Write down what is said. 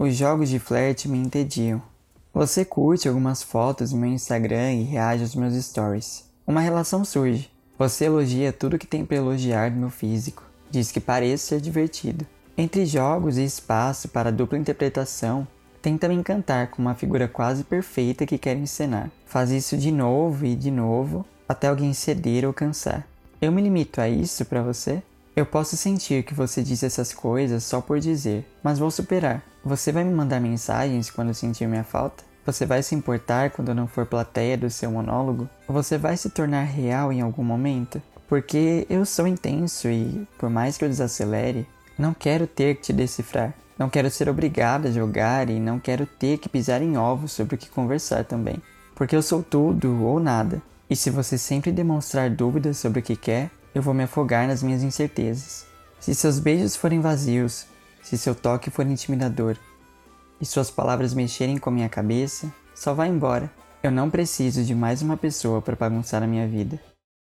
Os jogos de flerte me entediam. Você curte algumas fotos no meu Instagram e reage aos meus stories. Uma relação surge. Você elogia tudo que tem para elogiar do meu físico. Diz que pareço ser divertido. Entre jogos e espaço para dupla interpretação, tenta me encantar com uma figura quase perfeita que quer encenar. Faz isso de novo e de novo até alguém ceder ou cansar. Eu me limito a isso para você? Eu posso sentir que você diz essas coisas só por dizer, mas vou superar. Você vai me mandar mensagens quando sentir minha falta? Você vai se importar quando eu não for plateia do seu monólogo? Você vai se tornar real em algum momento? Porque eu sou intenso e, por mais que eu desacelere, não quero ter que te decifrar. Não quero ser obrigado a jogar e não quero ter que pisar em ovos sobre o que conversar também. Porque eu sou tudo ou nada. E se você sempre demonstrar dúvidas sobre o que quer, eu vou me afogar nas minhas incertezas. Se seus beijos forem vazios, se seu toque for intimidador e suas palavras mexerem com minha cabeça, só vá embora. Eu não preciso de mais uma pessoa para bagunçar a minha vida.